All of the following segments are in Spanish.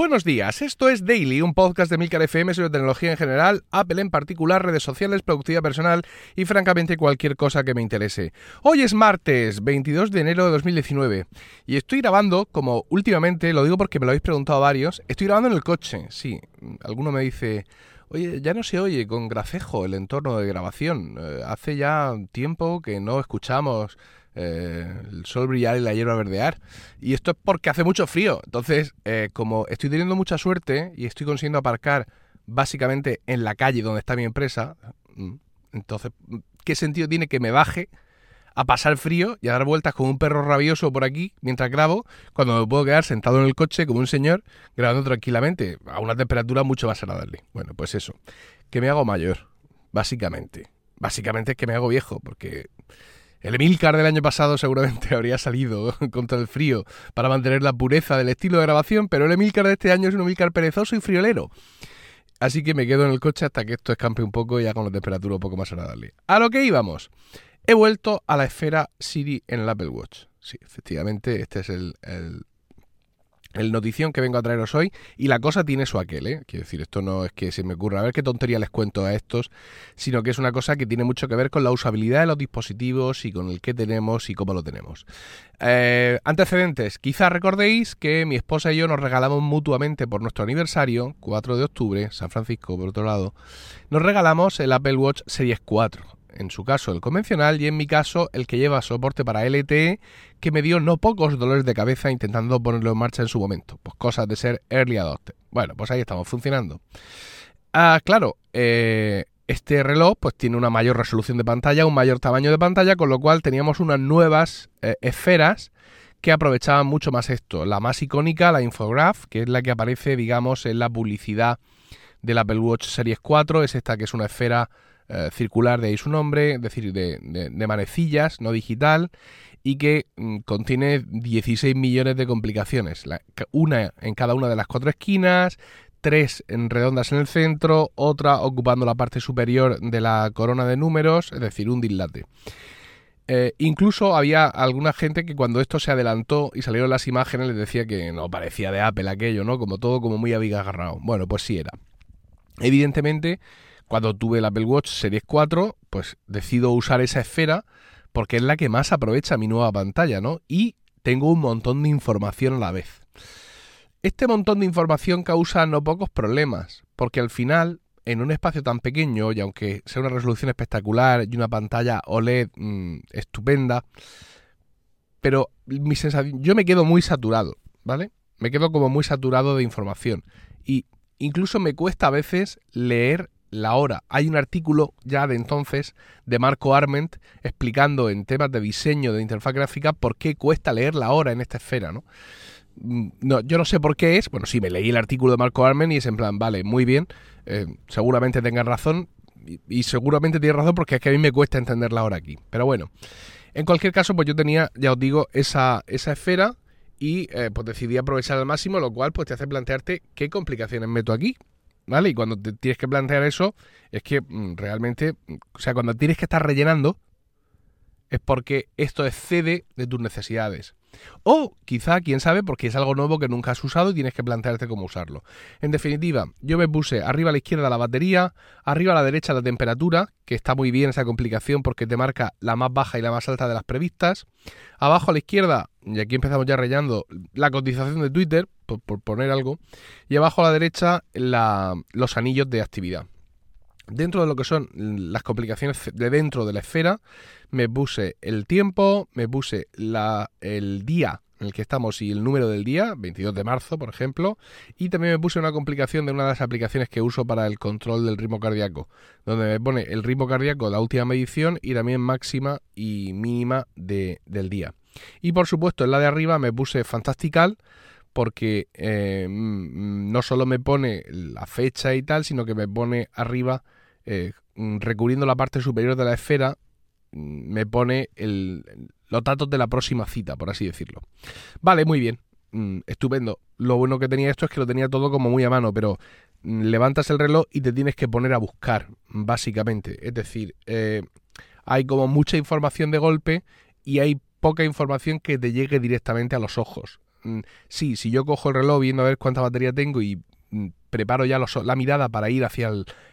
Buenos días, esto es Daily, un podcast de Milcar FM sobre tecnología en general, Apple en particular, redes sociales, productividad personal y francamente cualquier cosa que me interese. Hoy es martes, 22 de enero de 2019 y estoy grabando, como últimamente, lo digo porque me lo habéis preguntado varios, estoy grabando en el coche, sí, alguno me dice... Oye, ya no se oye con gracejo el entorno de grabación. Eh, hace ya tiempo que no escuchamos eh, el sol brillar y la hierba verdear. Y esto es porque hace mucho frío. Entonces, eh, como estoy teniendo mucha suerte y estoy consiguiendo aparcar básicamente en la calle donde está mi empresa, mm, entonces, ¿qué sentido tiene que me baje a pasar frío y a dar vueltas con un perro rabioso por aquí mientras grabo, cuando me puedo quedar sentado en el coche como un señor grabando tranquilamente a una temperatura mucho más agradable? Bueno, pues eso, que me hago mayor, básicamente. Básicamente es que me hago viejo, porque el Emilcar del año pasado seguramente habría salido contra el frío para mantener la pureza del estilo de grabación, pero el Emilcar de este año es un Emilcar perezoso y friolero. Así que me quedo en el coche hasta que esto escampe un poco y ya con la temperatura un poco más agradable. A lo que íbamos. He vuelto a la esfera Siri en el Apple Watch. Sí, efectivamente, este es el, el notición que vengo a traeros hoy y la cosa tiene su aquel, ¿eh? Quiero decir, esto no es que se me ocurra a ver qué tontería les cuento a estos, sino que es una cosa que tiene mucho que ver con la usabilidad de los dispositivos y con el que tenemos y cómo lo tenemos. Eh, antecedentes, quizás recordéis que mi esposa y yo nos regalamos mutuamente por nuestro aniversario, 4 de octubre, San Francisco por otro lado, nos regalamos el Apple Watch Series 4 en su caso el convencional y en mi caso el que lleva soporte para LTE que me dio no pocos dolores de cabeza intentando ponerlo en marcha en su momento. Pues cosas de ser early adopter. Bueno, pues ahí estamos funcionando. Ah, claro, eh, este reloj pues tiene una mayor resolución de pantalla, un mayor tamaño de pantalla, con lo cual teníamos unas nuevas eh, esferas que aprovechaban mucho más esto. La más icónica, la Infograph, que es la que aparece, digamos, en la publicidad del Apple Watch Series 4, es esta que es una esfera eh, circular, de ahí su nombre, es decir, de, manecillas, no digital, y que mm, contiene 16 millones de complicaciones, una en cada una de las cuatro esquinas, tres en redondas en el centro, otra ocupando la parte superior de la corona de números, es decir, un dislate. Eh, incluso había alguna gente que cuando esto se adelantó y salieron las imágenes les decía que no parecía de Apple aquello, ¿no? Como todo como muy abigarrado. Bueno, pues sí era. Evidentemente, cuando tuve el Apple Watch Series 4, pues decido usar esa esfera porque es la que más aprovecha mi nueva pantalla, ¿no? Y tengo un montón de información a la vez. Este montón de información causa no pocos problemas, porque al final, en un espacio tan pequeño, y aunque sea una resolución espectacular y una pantalla OLED mm, estupenda, pero mi sensación, yo me quedo muy saturado, ¿vale? Me quedo como muy saturado de información. Y incluso me cuesta a veces leer la hora. Hay un artículo ya de entonces de Marco Arment explicando en temas de diseño de interfaz gráfica por qué cuesta leer la hora en esta esfera, ¿no? Mm, no, yo no sé por qué es. Bueno, sí, me leí el artículo de Marco Arment y es en plan, vale, muy bien, eh, seguramente tengan razón y, seguramente tiene razón porque es que a mí me cuesta entender la hora aquí. Pero bueno, en cualquier caso, pues yo tenía, ya os digo, esa, esa esfera y eh, pues decidí aprovechar al máximo, lo cual pues te hace plantearte qué complicaciones meto aquí. ¿Vale? Y cuando te tienes que plantear eso, es que mm, realmente, mm, o sea, cuando tienes que estar rellenando, es porque esto excede de tus necesidades. O quizá, quién sabe, porque es algo nuevo que nunca has usado y tienes que plantearte cómo usarlo. En definitiva, yo me puse arriba a la izquierda la batería, arriba a la derecha la temperatura, que está muy bien esa complicación porque te marca la más baja y la más alta de las previstas. Abajo a la izquierda, y aquí empezamos ya rellando, la cotización de Twitter, por, poner algo. Y abajo a la derecha los anillos de actividad. Dentro de lo que son las complicaciones de dentro de la esfera, me puse el tiempo, me puse el día en el que estamos y el número del día, 22 de marzo, por ejemplo, y también me puse una complicación de una de las aplicaciones que uso para el control del ritmo cardíaco, donde me pone el ritmo cardíaco la última medición y también máxima y mínima de, del día. Y por supuesto, en la de arriba me puse Fantastical, porque eh, no solo me pone la fecha y tal, sino que me pone arriba, eh, recubriendo la parte superior de la esfera, me pone el, los datos de la próxima cita, por así decirlo. Vale, muy bien. Mm, estupendo. Lo bueno que tenía esto es que lo tenía todo como muy a mano, pero mm, levantas el reloj y te tienes que poner a buscar, básicamente. Es decir, eh, hay como mucha información de golpe y hay poca información que te llegue directamente a los ojos. Mm, sí, si yo cojo el reloj viendo a ver cuánta batería tengo y mm, preparo ya la mirada para ir hacia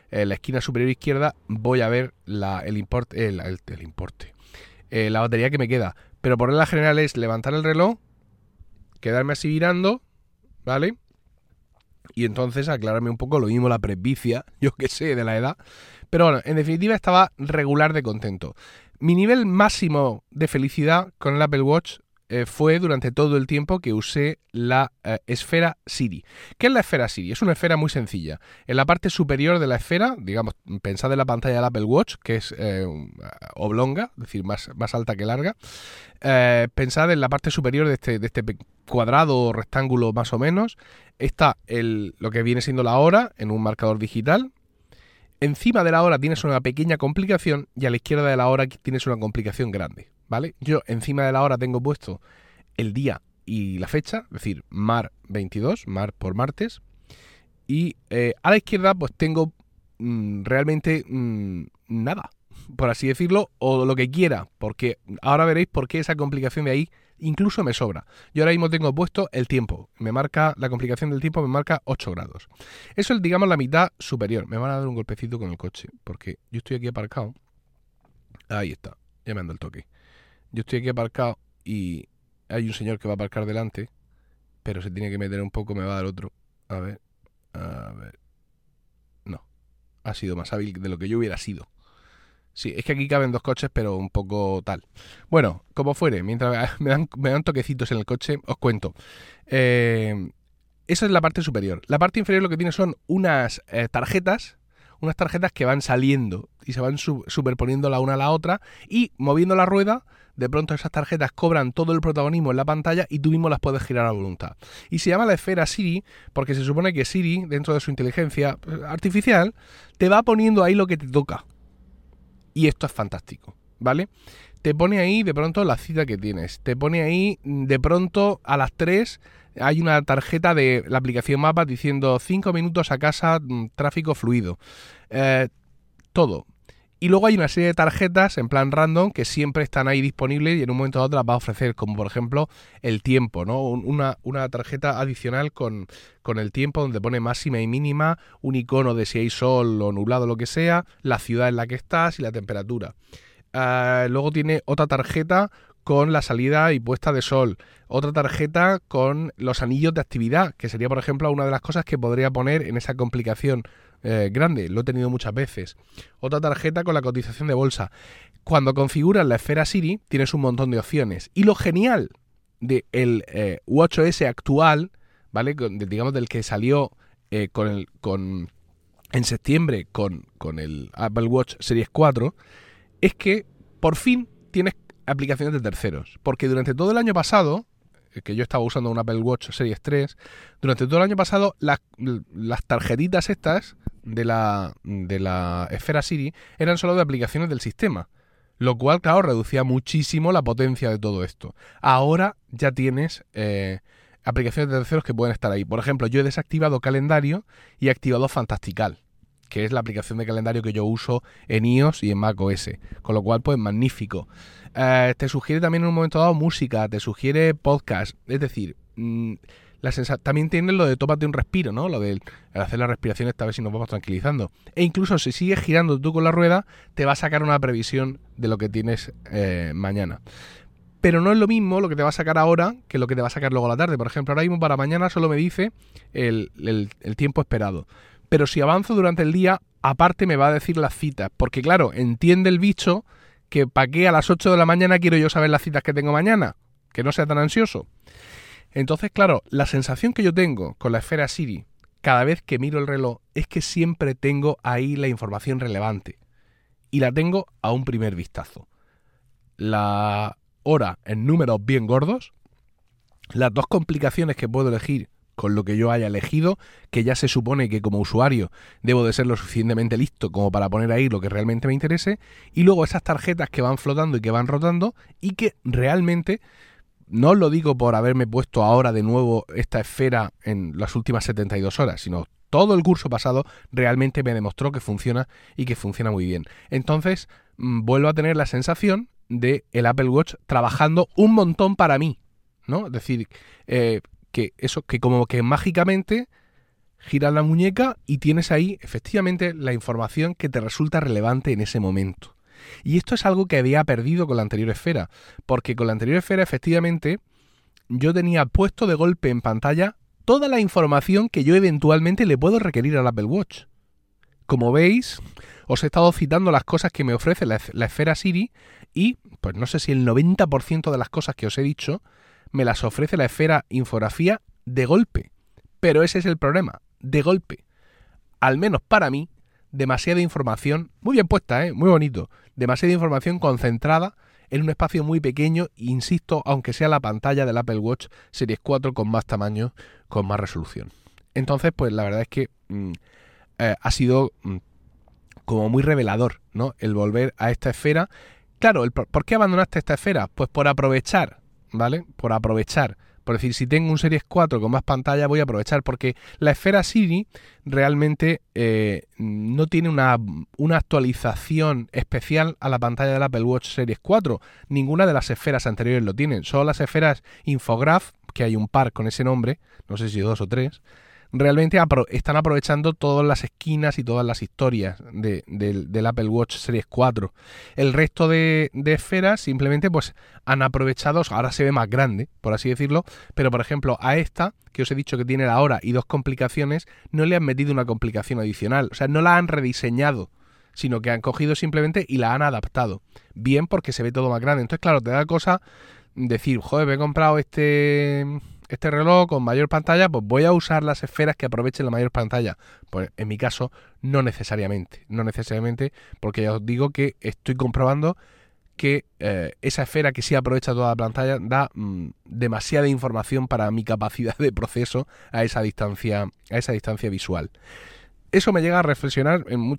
la esquina superior izquierda, voy a ver la, el, el, importe, eh, la batería que me queda. Pero por regla general es levantar el reloj, quedarme así mirando, ¿vale? Y entonces aclararme un poco lo mismo la presbicia, yo que sé, de la edad. Pero bueno, en definitiva estaba regular de contento. Mi nivel máximo de felicidad con el Apple Watch eh, fue durante todo el tiempo que usé la eh, esfera Siri. ¿Qué es la esfera Siri? Es una esfera muy sencilla. En la parte superior de la esfera, digamos, pensad en la pantalla del Apple Watch, que es eh, oblonga, es decir, más, más alta que larga. pensad en la parte superior de este, de este cuadrado o rectángulo más o menos. Está el, lo que viene siendo la hora en un marcador digital. Encima de la hora tienes una pequeña complicación y a la izquierda de la hora tienes una complicación grande. ¿Vale? Yo encima de la hora tengo puesto el día y la fecha, es decir, mar 22, mar por martes. Y eh, a la izquierda pues tengo mm, realmente mm, nada, por así decirlo, o lo que quiera, porque ahora veréis por qué esa complicación de ahí incluso me sobra. Yo ahora mismo tengo puesto el tiempo, me marca la complicación del tiempo, me marca 8 grados. Eso es, digamos, la mitad superior. Me van a dar un golpecito con el coche, porque yo estoy aquí aparcado. Ahí está, ya me ando el toque. Yo estoy aquí aparcado y hay un señor que va a aparcar delante, pero se tiene que meter un poco, me va a dar otro. A ver, a ver. No, ha sido más hábil de lo que yo hubiera sido. Sí, es que aquí caben dos coches, pero un poco tal. Bueno, como fuere, mientras me dan, toquecitos en el coche, os cuento. Eh, esa es la parte superior. La parte inferior lo que tiene son unas eh, tarjetas unas tarjetas que van saliendo y se van superponiendo la una a la otra y moviendo la rueda, de pronto esas tarjetas cobran todo el protagonismo en la pantalla y tú mismo las puedes girar a voluntad. Y se llama la esfera Siri porque se supone que Siri, dentro de su inteligencia eh, artificial, te va poniendo ahí lo que te toca. Y esto es fantástico, ¿vale? Te pone ahí de pronto la cita que tienes, te pone ahí de pronto a las 3 hay una tarjeta de la aplicación Mapa diciendo 5 minutos a casa, mm, tráfico fluido. Eh, todo. Y luego hay una serie de tarjetas en plan random que siempre están ahí disponibles y en un momento dado las va a ofrecer, como por ejemplo el tiempo, ¿no? Una, una tarjeta adicional con, con, el tiempo donde pone máxima y mínima, un icono de si hay sol o nublado, lo que sea, la ciudad en la que estás y la temperatura. Eh, luego tiene otra tarjeta con la salida y puesta de sol. Otra tarjeta con los anillos de actividad, que sería, por ejemplo, una de las cosas que podría poner en esa complicación eh, grande. Lo he tenido muchas veces. Otra tarjeta con la cotización de bolsa. Cuando configuras la esfera Siri, tienes un montón de opciones. Y lo genial del de eh, WatchOS actual, ¿vale? digamos del que salió eh, con el, con, en septiembre con, con el Apple Watch Series 4, es que por fin tienes aplicaciones de terceros. Porque durante todo el año pasado, eh, que yo estaba usando un Apple Watch Series 3, durante todo el año pasado las, tarjetitas estas de la, de la esfera Siri eran solo de aplicaciones del sistema. Lo cual, claro, reducía muchísimo la potencia de todo esto. Ahora ya tienes eh, aplicaciones de terceros que pueden estar ahí. Por ejemplo, yo he desactivado calendario y he activado Fantastical que es la aplicación de calendario que yo uso en iOS y en macOS. Con lo cual, pues magnífico. Eh, te sugiere también en un momento dado música, te sugiere podcast. Es decir, mm, también tiene lo de tómate un respiro, ¿no? Lo de hacer la respiración esta vez si nos vamos tranquilizando. E incluso si sigues girando tú con la rueda, te va a sacar una previsión de lo que tienes eh, mañana. Pero no es lo mismo lo que te va a sacar ahora que lo que te va a sacar luego a la tarde. Por ejemplo, ahora mismo para mañana solo me dice el tiempo esperado pero si avanzo durante el día, aparte me va a decir las citas, porque claro, entiende el bicho que para qué a las 8 de la mañana quiero yo saber las citas que tengo mañana, que no sea tan ansioso. Entonces, claro, la sensación que yo tengo con la esfera Siri cada vez que miro el reloj es que siempre tengo ahí la información relevante. Y la tengo a un primer vistazo. La hora en números bien gordos, las dos complicaciones que puedo elegir con lo que yo haya elegido, que ya se supone que como usuario debo de ser lo suficientemente listo como para poner ahí lo que realmente me interese, y luego esas tarjetas que van flotando y que van rotando y que realmente, no os lo digo por haberme puesto ahora de nuevo esta esfera en las últimas 72 horas, sino todo el curso pasado realmente me demostró que funciona y que funciona muy bien. Entonces, mm, vuelvo a tener la sensación de el Apple Watch trabajando un montón para mí, ¿no? Es decir, eh, que eso, que como que mágicamente giras la muñeca y tienes ahí efectivamente la información que te resulta relevante en ese momento. Y esto es algo que había perdido con la anterior esfera, porque con la anterior esfera efectivamente yo tenía puesto de golpe en pantalla toda la información que yo eventualmente le puedo requerir al Apple Watch. Como veis, os he estado citando las cosas que me ofrece la, esfera Siri y, pues no sé si el 90% de las cosas que os he dicho me las ofrece la esfera infografía de golpe. Pero ese es el problema, de golpe. Al menos para mí, demasiada información, muy bien puesta, ¿eh? muy bonito, demasiada información concentrada en un espacio muy pequeño, insisto, aunque sea la pantalla del Apple Watch Series 4 con más tamaño, con más resolución. Entonces, pues la verdad es que mm, eh, ha sido mm, como muy revelador, ¿no? El volver a esta esfera. Claro, ¿por qué abandonaste esta esfera? Pues por aprovechar, ¿vale? Por aprovechar por decir, si tengo un Series 4 con más pantalla, voy a aprovechar, porque la esfera Siri realmente eh, no tiene una, una, actualización especial a la pantalla del Apple Watch Series 4. Ninguna de las esferas anteriores lo tienen. Solo las esferas Infograph, que hay un par con ese nombre, no sé si dos o tres, realmente están aprovechando todas las esquinas y todas las historias del Apple Watch Series 4. El resto de, esferas simplemente pues han aprovechado, ahora se ve más grande, por así decirlo, pero por ejemplo a esta, que os he dicho que tiene la hora y dos complicaciones, no le han metido una complicación adicional, o sea, no la han rediseñado sino que han cogido simplemente y la han adaptado. Bien porque se ve todo más grande. Entonces, claro, te da cosa decir, joder, me he comprado este este reloj con mayor pantalla, pues voy a usar las esferas que aprovechen la mayor pantalla. Pues en mi caso, no necesariamente. No necesariamente, porque ya os digo que estoy comprobando que eh, esa esfera que sí aprovecha toda la pantalla da mm, demasiada información para mi capacidad de proceso a esa distancia, a esa distancia visual. Eso me llega a reflexionar en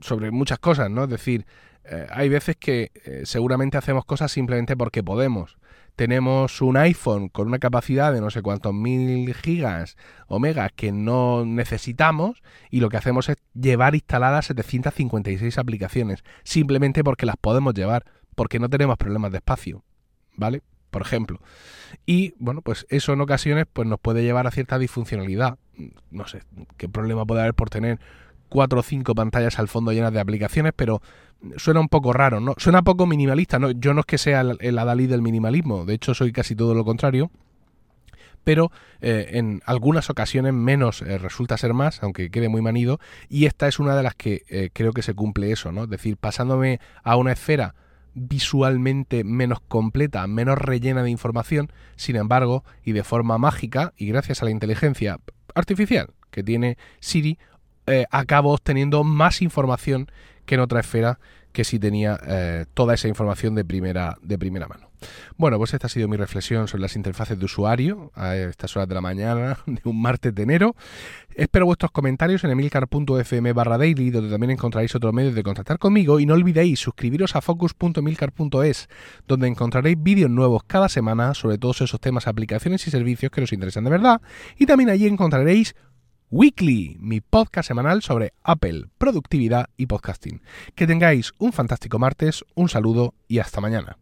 sobre muchas cosas, ¿no? Es decir, eh, hay veces que eh, seguramente hacemos cosas simplemente porque podemos tenemos un iPhone con una capacidad de no sé cuántos mil gigas o megas que no necesitamos y lo que hacemos es llevar instaladas 756 aplicaciones simplemente porque las podemos llevar, porque no tenemos problemas de espacio, ¿vale? Por ejemplo. Y bueno, pues eso en ocasiones pues nos puede llevar a cierta disfuncionalidad. No sé qué problema puede haber por tener cuatro o cinco pantallas al fondo llenas de aplicaciones, pero suena un poco raro, ¿no? Suena poco minimalista, ¿no? Yo no es que sea el, adalí del minimalismo, de hecho soy casi todo lo contrario, pero eh, en algunas ocasiones menos eh, resulta ser más, aunque quede muy manido, y esta es una de las que eh, creo que se cumple eso, ¿no? Es decir, pasándome a una esfera visualmente menos completa, menos rellena de información, sin embargo, y de forma mágica, y gracias a la inteligencia artificial que tiene Siri, acabo obteniendo más información que en otra esfera que sí tenía eh, toda esa información de primera, de primera mano. Bueno, pues esta ha sido mi reflexión sobre las interfaces de usuario a estas horas de la mañana de un martes de enero. Espero vuestros comentarios en emilcar.fm barra daily, donde también encontraréis otros medios de contactar conmigo. Y no olvidéis suscribiros a focus.emilcar.es, donde encontraréis vídeos nuevos cada semana sobre todos esos temas, aplicaciones y servicios que nos interesan de verdad. Y también allí encontraréis Weekly, mi podcast semanal sobre Apple, productividad y podcasting. Que tengáis un fantástico martes, un saludo y hasta mañana.